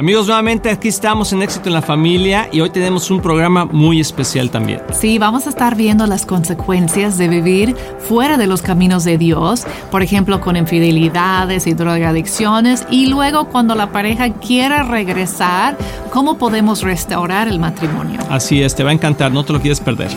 Amigos, nuevamente aquí estamos en Éxito en la Familia y hoy tenemos un programa muy especial también. Sí, vamos a estar viendo las consecuencias de vivir fuera de los caminos de Dios, por ejemplo, con infidelidades y drogadicciones, y luego cuando la pareja quiera regresar, cómo podemos restaurar el matrimonio. Así es, te va a encantar, no te lo quieres perder.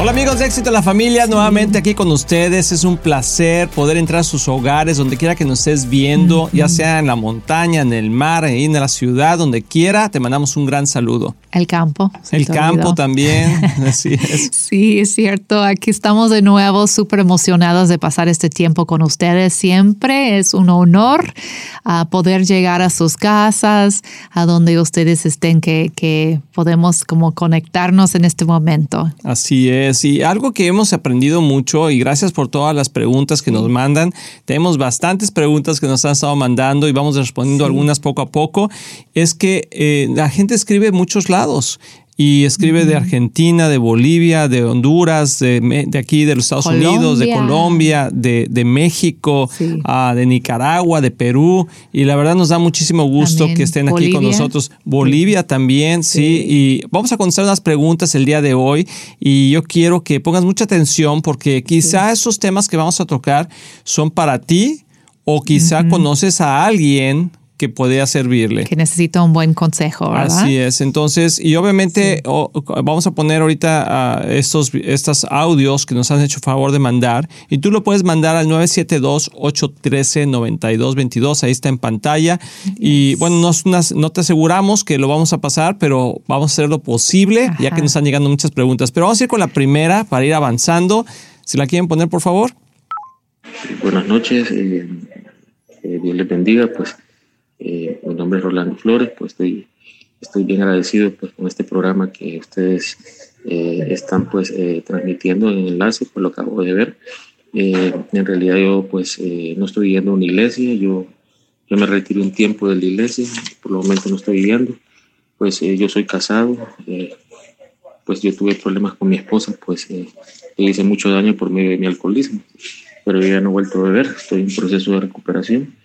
Hola amigos de Éxito en la Familia, nuevamente aquí con ustedes. Es un placer poder entrar a sus hogares, donde quiera que nos estés viendo, ya sea en la montaña, en el mar, en la ciudad, donde quiera. Te mandamos un gran saludo. El campo. El campo también, así es. Sí, es cierto. Aquí estamos de nuevo súper emocionados de pasar este tiempo con ustedes. Siempre es un honor a poder llegar a sus casas, a donde ustedes estén, que, que podemos como conectarnos en este momento. Así es. Y algo que hemos aprendido mucho, y gracias por todas las preguntas que nos mandan. Tenemos bastantes preguntas que nos han estado mandando y vamos respondiendo algunas poco a poco. Es que eh, la gente escribe muchos lados y escribe de Argentina, de Bolivia, de Honduras, de, aquí de los Estados Unidos, de Colombia, de, México, ah, de Nicaragua, de Perú. Y la verdad nos da muchísimo gusto que estén aquí con nosotros. Bolivia también, sí. Y vamos a contestar unas preguntas el día de hoy. Y yo quiero que pongas mucha atención porque quizá esos temas que vamos a tocar son para ti o quizá conoces a alguien que podía servirle. Que necesita un buen consejo, ¿verdad? Así es. Entonces, y obviamente vamos a poner ahorita estos, estos audios que nos han hecho favor de mandar y tú lo puedes mandar al 972-813-9222. Ahí está en pantalla. Y bueno, no, no, te aseguramos que lo vamos a pasar, pero vamos a hacer lo posible, ya que nos están llegando muchas preguntas. Pero vamos a ir con la primera para ir avanzando. Si la quieren poner, por favor. Buenas noches. Eh, eh, Dios les bendiga. Pues eh, mi nombre es Rolando Flores, pues estoy, estoy bien agradecido pues, con este programa que ustedes eh, están pues eh, transmitiendo en enlace, por lo acabo de ver. en realidad yo pues no estoy yendo a una iglesia, yo, yo me retiré un tiempo de la iglesia, por el momento no estoy yendo, pues yo soy casado, pues yo tuve problemas con mi esposa, pues le hice mucho daño por medio de mi alcoholismo, pero yo ya no he vuelto a beber, estoy en proceso de recuperación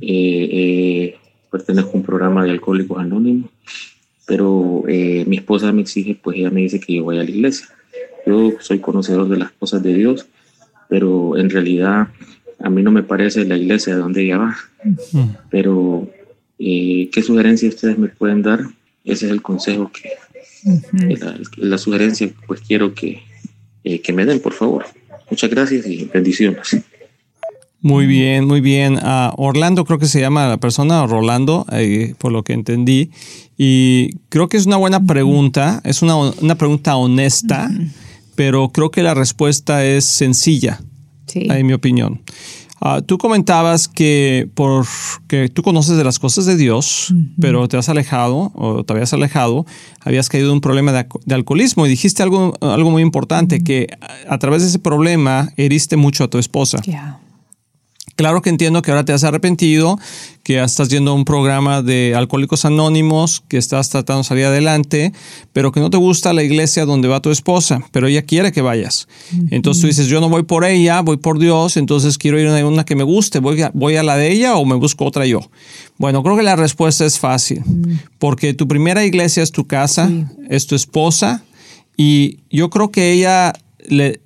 eh, eh, pertenezco a un programa de alcohólicos anónimos, pero eh, mi esposa me exige, pues ella me dice que yo vaya a la iglesia. Yo soy conocedor de las cosas de Dios, pero en realidad a mí no me parece la iglesia de donde ella va. Pero, ¿qué sugerencia ustedes me pueden dar? Ese es el consejo que, la, sugerencia, pues quiero que, que me den, por favor. Muchas gracias y bendiciones. Muy bien, muy bien. Ah, Orlando creo que se llama la persona, Rolando, eh, por lo que entendí. Y creo que es una buena pregunta, es una, una pregunta honesta, pero creo que la respuesta es sencilla, en mi opinión. Ah, tú comentabas que porque tú conoces de las cosas de Dios, pero te has alejado o te habías alejado, habías caído en un problema de, alcoholismo y dijiste algo, algo muy importante, que a, través de ese problema heriste mucho a tu esposa. Claro que entiendo que ahora te has arrepentido, que estás yendo a un programa de alcohólicos anónimos, que estás tratando de salir adelante, pero que no te gusta la iglesia donde va tu esposa, pero ella quiere que vayas. Entonces tú dices, yo no voy por ella, voy por Dios, entonces quiero ir a una que me guste, voy a, voy a la de ella o me busco otra yo. Bueno, creo que la respuesta es fácil, porque tu primera iglesia es tu casa, es tu esposa, y yo creo que ella le,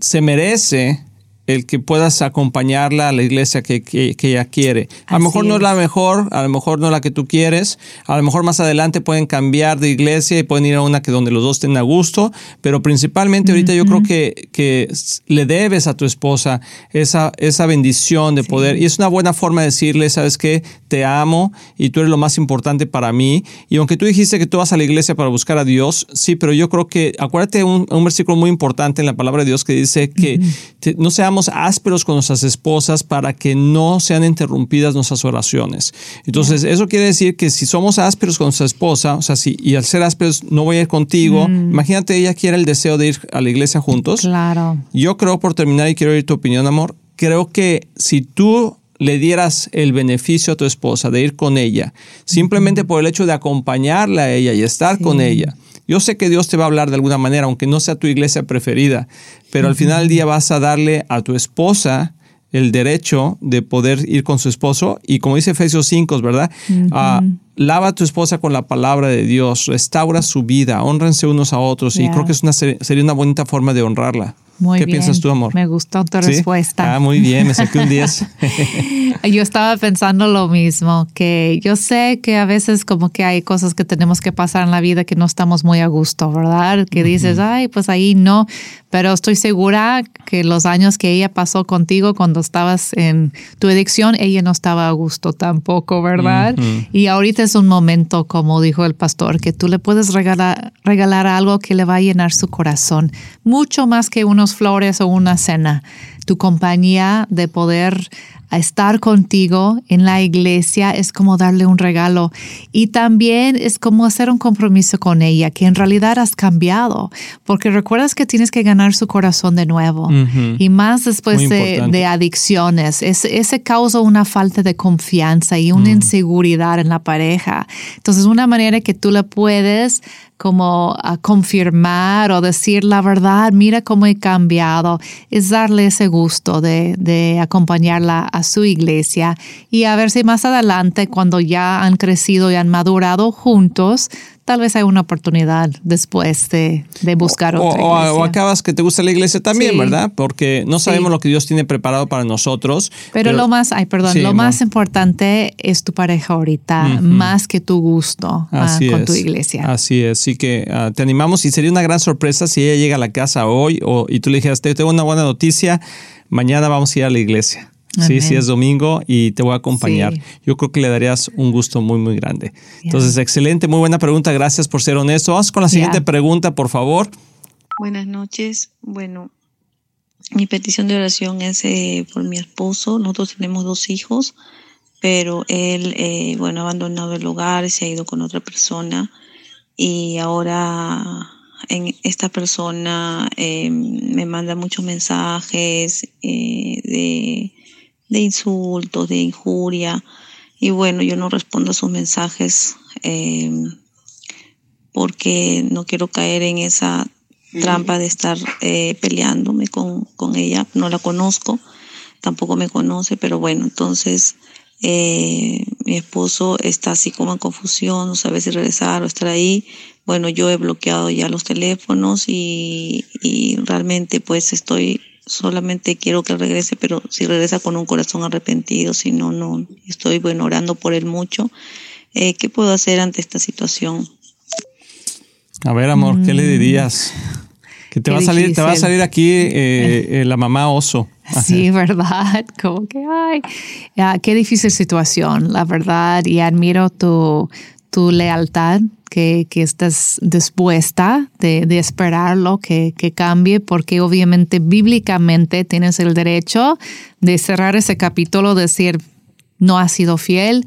se merece el que puedas acompañarla a la iglesia que, que, ella quiere. A lo mejor no es la mejor, a lo mejor no es la que tú quieres, a lo mejor más adelante pueden cambiar de iglesia y pueden ir a una que donde los dos estén a gusto, pero principalmente ahorita yo creo que, que, le debes a tu esposa esa, esa bendición de poder, y es una buena forma de decirle, sabes que te amo y tú eres lo más importante para mí, y aunque tú dijiste que tú vas a la iglesia para buscar a Dios, sí, pero yo creo que, acuérdate un, un versículo muy importante en la palabra de Dios que dice que no seamos ásperos con nuestras esposas para que no sean interrumpidas nuestras oraciones. Entonces, eso quiere decir que si somos ásperos con nuestra esposa, o sea, si, y al ser ásperos no voy a ir contigo, mm. imagínate ella quiere el deseo de ir a la iglesia juntos. Claro. Yo creo, por terminar, y quiero oír tu opinión, amor, creo que si tú le dieras el beneficio a tu esposa de ir con ella, simplemente por el hecho de acompañarla a ella y estar con ella, yo sé que Dios te va a hablar de alguna manera, aunque no sea tu iglesia preferida, pero al final del día vas a darle a tu esposa el derecho de poder ir con su esposo y como dice Efesios 5, ¿verdad? Ah, lava a tu esposa con la palabra de Dios, restaura su vida, honrense unos a otros y creo que es una, sería una bonita forma de honrarla. Muy ¿Qué piensas tú, amor? Me gustó tu respuesta. Ah, muy bien, me saqué un 10. yo estaba pensando lo mismo, que yo sé que a veces como que hay cosas que tenemos que pasar en la vida que no estamos muy a gusto, ¿verdad? Que dices, ay, pues ahí no, pero estoy segura que los años que ella pasó contigo cuando estabas en tu adicción, ella no estaba a gusto tampoco, ¿verdad? Y ahorita es un momento, como dijo el pastor, que tú le puedes regalar, regalar algo que le va a llenar su corazón, mucho más que flores o una cena, tu compañía de poder estar contigo en la iglesia es como darle un regalo y también es como hacer un compromiso con ella, que en realidad has cambiado, porque recuerdas que tienes que ganar su corazón de nuevo y más después de, adicciones. ese causa una falta de confianza y una mm. inseguridad en la pareja. Entonces, una manera que tú le puedes como a confirmar o decir la verdad, mira cómo he cambiado, es darle ese gusto de, de acompañarla a su iglesia. Y a ver si más adelante, cuando ya han crecido y han madurado juntos, tal vez hay una oportunidad después de, buscar otra o, O, acabas que te gusta la iglesia también, ¿verdad? Porque no sabemos lo que Dios tiene preparado para nosotros. Pero, lo más, ay, perdón, lo más importante es tu pareja ahorita, más que tu gusto ah, con tu iglesia. Así es, así que ah, te animamos y sería una gran sorpresa si ella llega a la casa hoy o, y tú le dijeras, tengo una buena noticia, mañana vamos a ir a la iglesia. Sí, sí es domingo y te voy a acompañar. Yo creo que le darías un gusto muy, muy grande. Entonces, excelente, muy buena pregunta. Gracias por ser honesto. Vamos con la siguiente pregunta, por favor. Buenas noches. Bueno, mi petición de oración es eh, por mi esposo. Nosotros tenemos dos hijos, pero él, eh, bueno, ha abandonado el hogar, se ha ido con otra persona y ahora en esta persona eh, me manda muchos mensajes de de insultos, de injuria. Y bueno, yo no respondo a sus mensajes eh, porque no quiero caer en esa trampa de estar eh, peleándome con, con, ella. No la conozco, tampoco me conoce, pero bueno, entonces eh, mi esposo está así como en confusión, no sabe si regresar o estar ahí. Bueno, yo he bloqueado ya los teléfonos y, y realmente pues estoy solamente quiero que regrese, pero si regresa con un corazón arrepentido, si no, no, estoy bueno orando por él mucho. Eh, ¿Qué puedo hacer ante esta situación? A ver, amor, ¿qué le mm. dirías? Que te va a salir, te va a salir aquí eh, eh, la mamá oso. Sí, verdad. Como que, ay, qué difícil situación, la verdad. Y admiro tu, tu lealtad que, que estés dispuesta de, de esperarlo, que, que cambie, porque obviamente bíblicamente tienes el derecho de cerrar ese capítulo, decir, no ha sido fiel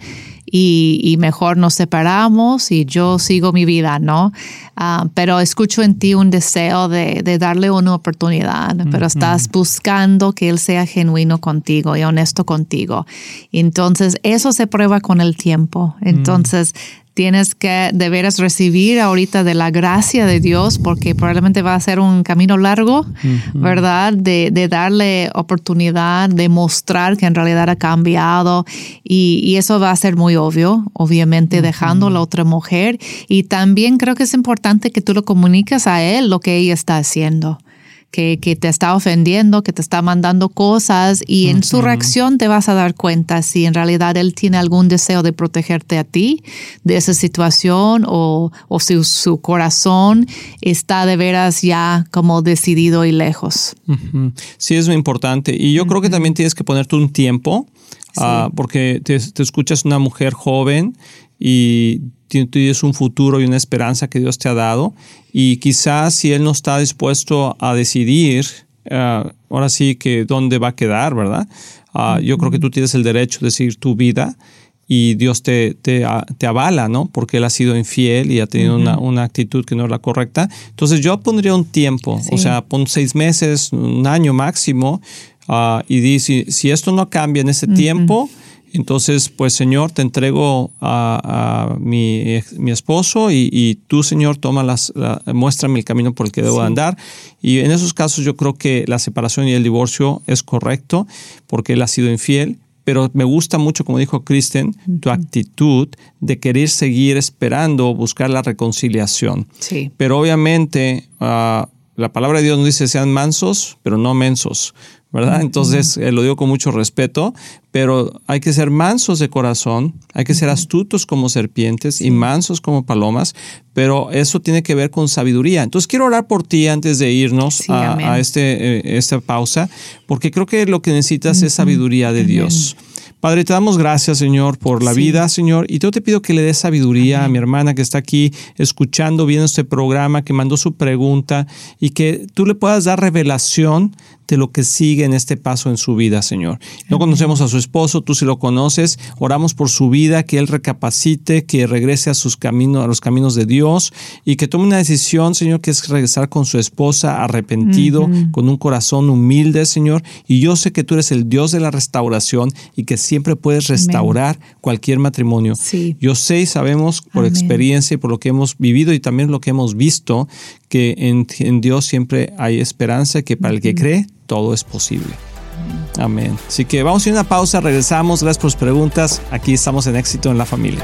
y, y, mejor nos separamos y yo sigo mi vida, ¿no? Ah, pero escucho en ti un deseo de, de darle una oportunidad, pero estás buscando que él sea genuino contigo y honesto contigo. Entonces, eso se prueba con el tiempo. Entonces, tienes que de veras recibir ahorita de la gracia de Dios, porque probablemente va a ser un camino largo, ¿verdad? De, de, darle oportunidad, de mostrar que en realidad ha cambiado y, y eso va a ser muy obvio, obviamente dejando a la otra mujer. Y también creo que es importante que tú lo comuniques a él lo que ella está haciendo que, que, te está ofendiendo, que te está mandando cosas y en su reacción te vas a dar cuenta si en realidad él tiene algún deseo de protegerte a ti de esa situación o, o si su corazón está de veras ya como decidido y lejos. Sí, es muy importante. Y yo creo que también tienes que ponerte un tiempo. Ah, porque te, te, escuchas una mujer joven y tienes un futuro y una esperanza que Dios te ha dado y quizás si Él no está dispuesto a decidir, eh, ahora sí que dónde va a quedar, ¿verdad? Ah, yo creo que tú tienes el derecho de seguir tu vida y Dios te, te, te, avala, ¿no? Porque Él ha sido infiel y ha tenido una, una, actitud que no es la correcta. Entonces yo pondría un tiempo, o sea, pon seis meses, un año máximo, uh, y di, si, si, esto no cambia en ese tiempo, Entonces, pues Señor, te entrego a, mi, mi, esposo y, tú, Señor, toma las, muéstrame el camino por el que debo andar. Y en esos casos yo creo que la separación y el divorcio es correcto porque él ha sido infiel, pero me gusta mucho, como dijo Kristen, tu actitud de querer seguir esperando, buscar la reconciliación. Sí. Pero obviamente ah, la palabra de Dios nos dice sean mansos, pero no mensos. ¿verdad? Entonces, eh, lo digo con mucho respeto, pero hay que ser mansos de corazón, hay que ser astutos como serpientes y mansos como palomas, pero eso tiene que ver con sabiduría. Entonces, quiero orar por ti antes de irnos a, este, eh, esta pausa, porque creo que lo que necesitas es sabiduría de Dios. Padre, te damos gracias, Señor, por la vida, Señor, y yo te pido que le des sabiduría a mi hermana que está aquí escuchando, viendo este programa, que mandó su pregunta, y que tú le puedas dar revelación de lo que sigue en este paso en su vida, Señor. No conocemos a su esposo, tú sí lo conoces, oramos por su vida, que él recapacite, que regrese a sus caminos, a los caminos de Dios y que tome una decisión, Señor, que es regresar con su esposa arrepentido, con un corazón humilde, Señor. Y yo sé que tú eres el Dios de la restauración y que siempre puedes restaurar cualquier matrimonio. Yo sé y sabemos por experiencia y por lo que hemos vivido y también lo que hemos visto, que en, Dios siempre hay esperanza, que para el que cree, todo es posible. Amén. Así que vamos a ir a una pausa, regresamos. Gracias por sus preguntas. Aquí estamos en éxito en la familia.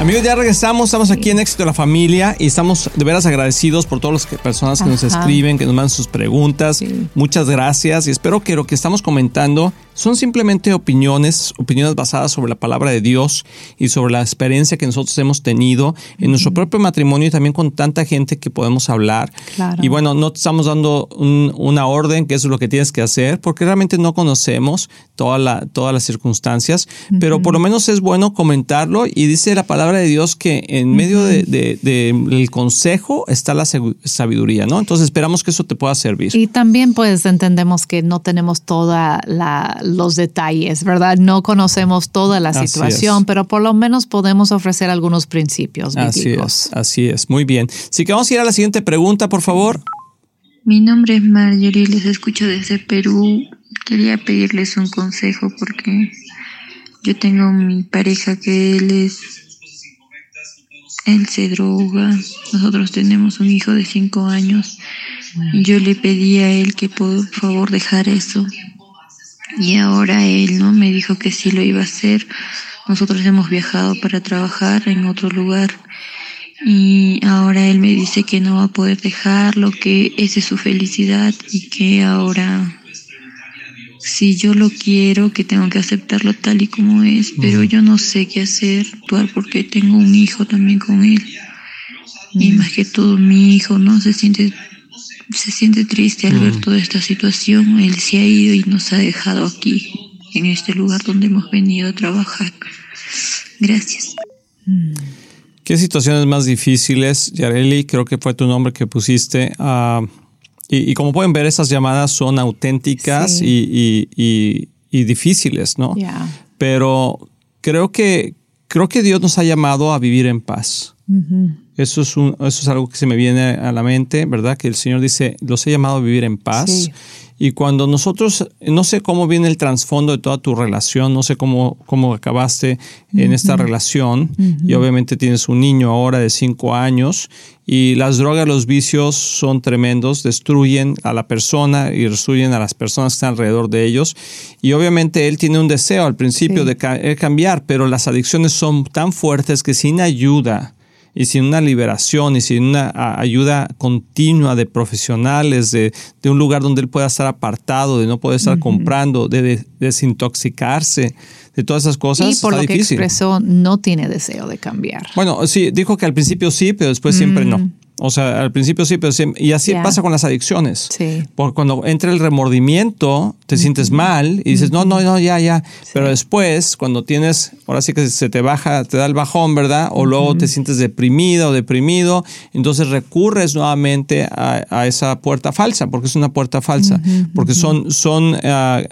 Amigos, ya regresamos, estamos aquí en Éxito de la Familia y estamos de veras agradecidos por todas las personas que nos escriben, que nos mandan sus preguntas. Muchas gracias y espero que lo que estamos comentando son simplemente opiniones, opiniones basadas sobre la palabra de Dios y sobre la experiencia que nosotros hemos tenido en nuestro propio matrimonio y también con tanta gente que podemos hablar. Y bueno, no te estamos dando una orden, que eso es lo que tienes que hacer, porque realmente no conocemos toda la, todas las circunstancias, pero por lo menos es bueno comentarlo y dice la palabra de Dios que en medio del de, consejo está la sabiduría, ¿no? Entonces esperamos que eso te pueda servir. Y también pues entendemos que no tenemos toda la los detalles, ¿verdad? No conocemos toda la situación, pero por lo menos podemos ofrecer algunos principios bíblicos. Así es, así es, muy bien. Así que vamos a ir a la siguiente pregunta, por favor. Mi nombre es Marjorie, les escucho desde Perú. Quería pedirles un consejo porque yo tengo mi pareja que él es él se droga. Nosotros tenemos un hijo de cinco años. Yo le pedí a él que por favor dejara eso. Y ahora él no me dijo que sí lo iba a hacer. Nosotros hemos viajado para trabajar en otro lugar. Y ahora él me dice que no va a poder dejarlo, que esa es su felicidad y que ahora si yo lo quiero, que tengo que aceptarlo tal y como es, pero yo no sé qué hacer, actuar porque tengo un hijo también con él. Y más que todo mi hijo no se siente se siente triste al ver toda esta situación. Él se ha ido y nos ha dejado aquí, en este lugar donde hemos venido a trabajar. Gracias. ¿Qué situaciones más difíciles, Yareli? Creo que fue tu nombre que pusiste. ah, y, y como pueden ver, esas llamadas son auténticas Sí. y, y- y- y difíciles, ¿no? Ya. Pero creo que, creo que Dios nos ha llamado a vivir en paz. Eso es, un, eso es algo que se me viene a la mente, ¿verdad? Que el Señor dice, los he llamado a vivir en paz. Sí. Y cuando nosotros, no sé cómo viene el trasfondo de toda tu relación, no sé cómo, cómo acabaste en esta relación, y obviamente tienes un niño ahora de cinco años, y las drogas, los vicios son tremendos, destruyen a la persona y destruyen a las personas que están alrededor de ellos. Y obviamente él tiene un deseo al principio Sí. de eh, cambiar, pero las adicciones son tan fuertes que sin ayuda, y sin una liberación y sin una ayuda continua de profesionales, de, de un lugar donde él pueda estar apartado, de no poder estar comprando, de, de- desintoxicarse, de todas esas cosas, y por está lo que difícil. expresó, no tiene deseo de cambiar. Bueno, sí, dijo que al principio sí, pero después siempre no. O sea, al principio sí, pero siempre, y así pasa con las adicciones. Sí. Porque cuando entra el remordimiento, te sientes mal y dices, no, no, no, ya, ya. Pero después, cuando tienes, ahora sí que se te baja, te da el bajón, ¿verdad? O luego te sientes deprimido o deprimido, entonces recurres nuevamente a, a esa puerta falsa, porque es una puerta falsa, porque son, son ah,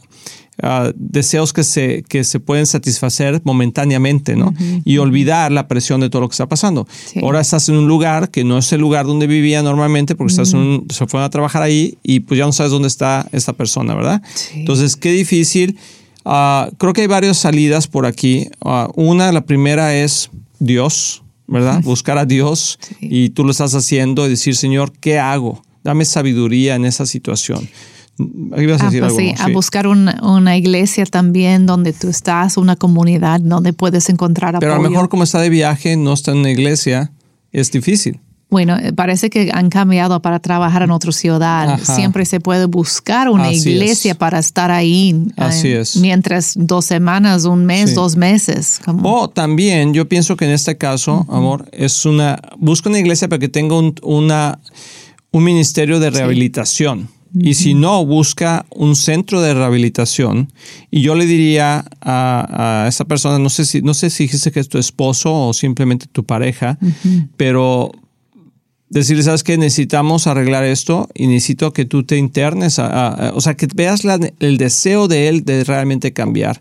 ah, deseos que se, que se pueden satisfacer momentáneamente, ¿no? Y olvidar la presión de todo lo que está pasando. Sí. Ahora estás en un lugar que no es el lugar donde vivía normalmente porque estás en un- se fueron a trabajar ahí y pues ya no sabes dónde está esta persona, ¿verdad? Sí. Entonces, qué difícil. Ah, creo que hay varias salidas por aquí. Ah, una, la primera es Dios, ¿verdad? Buscar a Dios Sí. y tú lo estás haciendo y decir, Señor, ¿qué hago? Dame sabiduría en esa situación. Ibas a Ah, decir pues algo, sí, ¿no? a Sí. buscar una, una iglesia también donde tú estás, una comunidad donde puedes encontrar Pero a apoyo. lo mejor como está de viaje, no está en una iglesia, es difícil. Bueno, eh, parece que han cambiado para trabajar en otra ciudad. Ajá. Siempre se puede buscar una Así iglesia es. para estar ahí. eh, Así es. Mientras dos semanas, un mes, Sí. dos meses. como- O también, yo pienso que en este caso, amor, es una. Busca una iglesia para que tenga un, una, un ministerio de rehabilitación. Y si no, busca un centro de rehabilitación. Y yo le diría a, a esa persona, no sé si, no sé si dijiste que es tu esposo o simplemente tu pareja, pero decirle, ¿sabes qué? Necesitamos arreglar esto y necesito que tú te internes, a- a- a- o sea, que veas la- el deseo de él de realmente cambiar.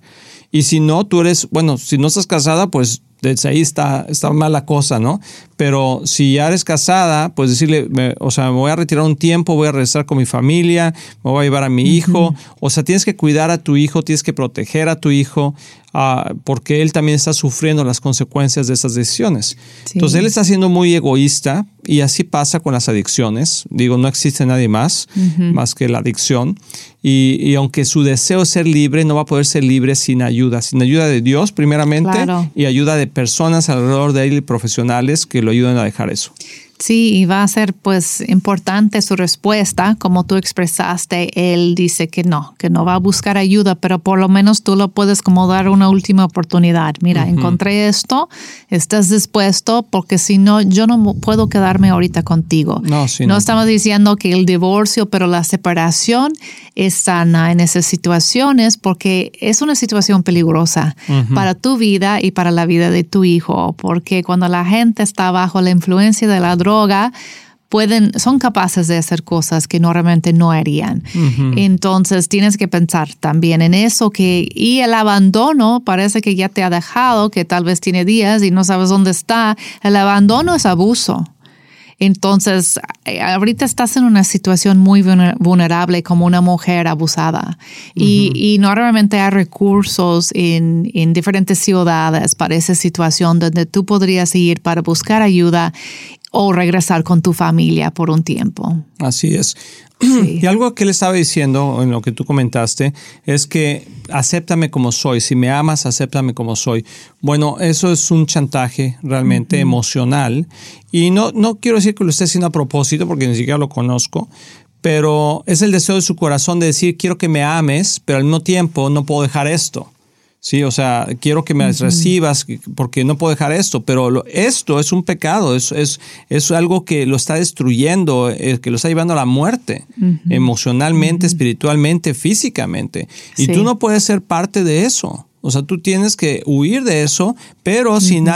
Y si no, tú eres, bueno, si no estás casada, pues desde ahí está, está mal la cosa, ¿no? Pero si ya eres casada, pues decirle, me- o sea, me voy a retirar un tiempo, voy a regresar con mi familia, me voy a llevar a mi hijo. O sea, tienes que cuidar a tu hijo, tienes que proteger a tu hijo, ah, porque él también está sufriendo las consecuencias de esas decisiones. Sí. Entonces, él está siendo muy egoísta y así pasa con las adicciones. Digo, no existe nadie más, más que la adicción. Y, y aunque su deseo es ser libre, no va a poder ser libre sin ayuda, sin ayuda de Dios primeramente Claro. y ayuda de personas alrededor de él y profesionales que lo ayuden a dejar eso. Sí, y va a ser pues importante su respuesta, como tú expresaste, él dice que no, que no va a buscar ayuda, pero por lo menos tú lo puedes como dar una última oportunidad. Mira, encontré esto, estás dispuesto, porque si no, yo no puedo quedarme ahorita contigo. No, sí, no no. estamos diciendo que el divorcio, pero la separación es sana en esas situaciones porque es una situación peligrosa para tu vida y para la vida de tu hijo, porque cuando la gente está bajo la influencia de la droga, pueden, son capaces de hacer cosas que normalmente no harían. Entonces tienes que pensar también en eso que, y el abandono parece que ya te ha dejado, que tal vez tiene días y no sabes dónde está. El abandono es abuso. Entonces, eh, ahorita estás en una situación muy vulner- vulnerable como una mujer abusada. Y, y normalmente hay recursos en, en diferentes ciudades para esa situación donde tú podrías ir para buscar ayuda o regresar con tu familia por un tiempo. Así es. Sí. Y algo que le estaba diciendo en lo que tú comentaste es que acéptame como soy. Si me amas, acéptame como soy. Bueno, eso es un chantaje realmente emocional. Y no, no quiero decir que lo esté haciendo a propósito porque ni siquiera lo conozco. Pero es el deseo de su corazón de decir, quiero que me ames, pero al mismo tiempo no puedo dejar esto. Sí, o sea, quiero que me recibas porque no puedo dejar esto, pero esto es un pecado, es, es, es, algo que lo está destruyendo, eh, que lo está llevando a la muerte, emocionalmente, espiritualmente, físicamente. Y tú no puedes ser parte de eso. O sea, tú tienes que huir de eso, pero sin,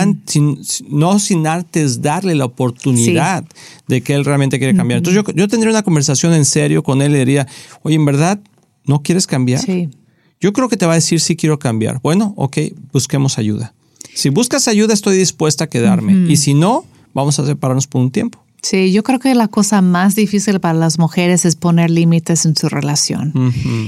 no sin antes darle la oportunidad de que él realmente quiere cambiar. Entonces yo, yo tendría una conversación en serio con él y diría, oye, ¿en verdad no quieres cambiar? Sí. Yo creo que te va a decir si quiero cambiar. Bueno, ok, busquemos ayuda. Si buscas ayuda, estoy dispuesta a quedarme. Y si no, vamos a separarnos por un tiempo. Sí, yo creo que la cosa más difícil para las mujeres es poner límites en su relación.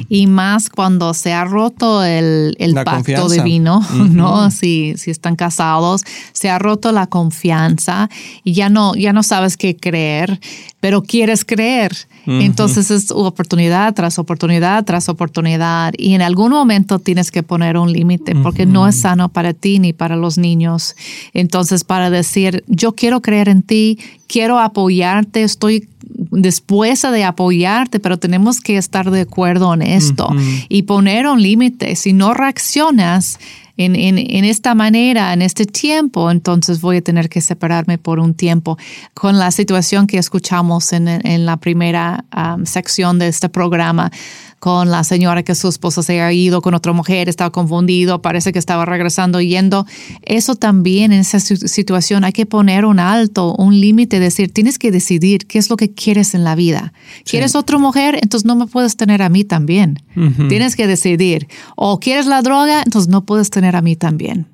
Y más cuando se ha roto el, pacto divino, ¿no? Si, si están casados, se ha roto la confianza y ya no, ya no sabes qué creer, pero quieres creer. Entonces es oportunidad tras oportunidad tras oportunidad y en algún momento tienes que poner un límite porque no es sano para ti ni para los niños. Entonces para decir, yo quiero creer en ti, quiero apoyarte, estoy dispuesta de apoyarte, pero tenemos que estar de acuerdo en esto y poner un límite. Si no reaccionas, en, en, esta manera, en este tiempo, entonces voy a tener que separarme por un tiempo. Con la situación que escuchamos en, en la primera um, sección de este programa, con la señora que su esposo se ha ido con otra mujer, estaba confundido, parece que estaba regresando yendo. Eso también en esa situación hay que poner un alto, un límite, decir, tienes que decidir qué es lo que quieres en la vida. ¿Quieres otra mujer? Entonces no me puedes tener a mí también. Tienes que decidir. O quieres la droga, entonces no puedes tener a mí también.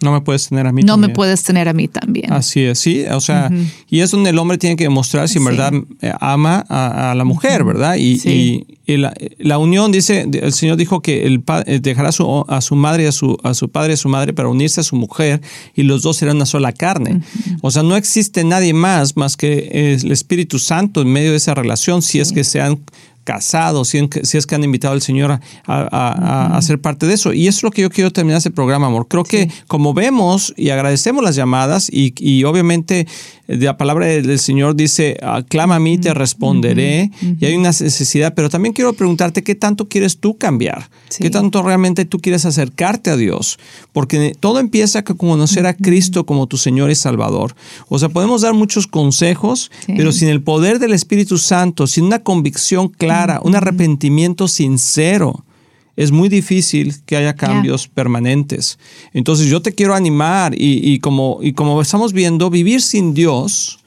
No me puedes tener a mí no también. No me puedes tener a mí también. Así es, sí. O sea, y es donde el hombre tiene que demostrar si en verdad eh, ama a, la mujer, ¿verdad? Y, y, la, unión, dice, el Señor dijo que el eh, dejará a su, a su madre, a su, a su padre y a su madre para unirse a su mujer y los dos serán una sola carne. O sea, no existe nadie más más que el Espíritu Santo en medio de esa relación si es que sean casados, si, es que han invitado al Señor a, ser parte de eso. Y eso es lo que yo quiero terminar este programa, amor. Creo que como vemos y agradecemos las llamadas y, obviamente eh, la palabra del Señor dice, clama a mí, te responderé. Y hay una necesidad, pero también quiero preguntarte qué tanto quieres tú cambiar, qué tanto realmente tú quieres acercarte a Dios, porque todo empieza con conocer a Cristo como tu Señor y Salvador. O sea, podemos dar muchos consejos, pero sin el poder del Espíritu Santo, sin una convicción clara, un arrepentimiento sincero, es muy difícil que haya cambios permanentes. Entonces yo te quiero animar y, como, y como estamos viendo, vivir sin Dios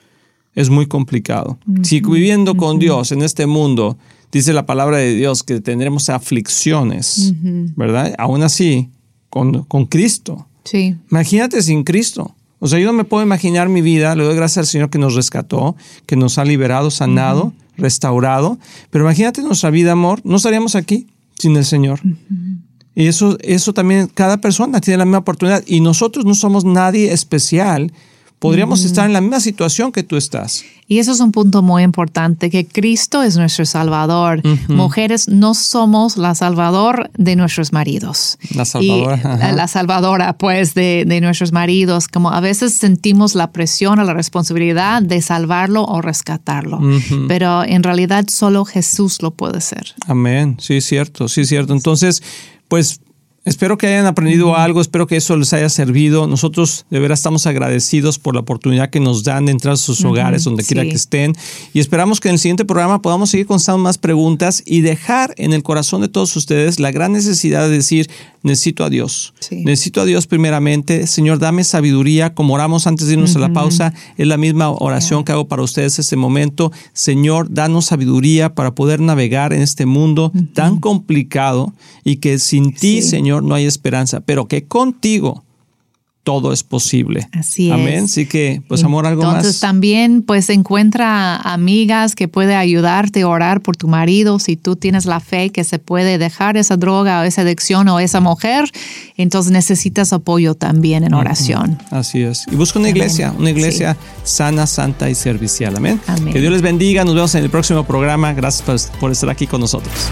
es muy complicado. Si viviendo con Dios en este mundo, dice la palabra de Dios que tendremos aflicciones, ¿verdad? Aún así, con, con Cristo. Sí. Imagínate sin Cristo. O sea, yo no me puedo imaginar mi vida, le doy gracias al Señor que nos rescató, que nos ha liberado, sanado, restaurado. Pero imagínate nuestra vida, amor, no estaríamos aquí sin el Señor. Y eso, eso también, cada persona tiene la misma oportunidad. Y nosotros no somos nadie especial podríamos estar en la misma situación que tú estás. Y eso es un punto muy importante, que Cristo es nuestro Salvador. Mujeres no somos la Salvador de nuestros maridos. La Salvadora. la Salvadora, pues, de, de, nuestros maridos. Como a veces sentimos la presión o la responsabilidad de salvarlo o rescatarlo. Pero en realidad solo Jesús lo puede ser. Amén. Sí, cierto, sí, cierto. Entonces, pues Espero que hayan aprendido algo, espero que eso les haya servido. Nosotros de verdad estamos agradecidos por la oportunidad que nos dan de entrar a sus hogares, donde quiera que estén. Y esperamos que en el siguiente programa podamos seguir contestando más preguntas y dejar en el corazón de todos ustedes la gran necesidad de decir, necesito a Dios. Necesito a Dios primeramente. Señor, dame sabiduría. Como oramos antes de irnos a la pausa, es la misma oración que hago para ustedes en este momento. Señor, danos sabiduría para poder navegar en este mundo tan complicado y que sin ti, Señor, no hay esperanza, pero que contigo todo es posible. Así Amén. Así que, pues, amor, algo más. Entonces, también, pues, encuentra amigas que puede ayudarte a orar por tu marido. Si tú tienes la fe que se puede dejar esa droga o esa adicción o esa mujer, entonces necesitas apoyo también en oración. Así es. Y busca una iglesia, una iglesia sana, santa y servicial. Amén. Que Dios les bendiga. Nos vemos en el próximo programa. Gracias por estar aquí con nosotros.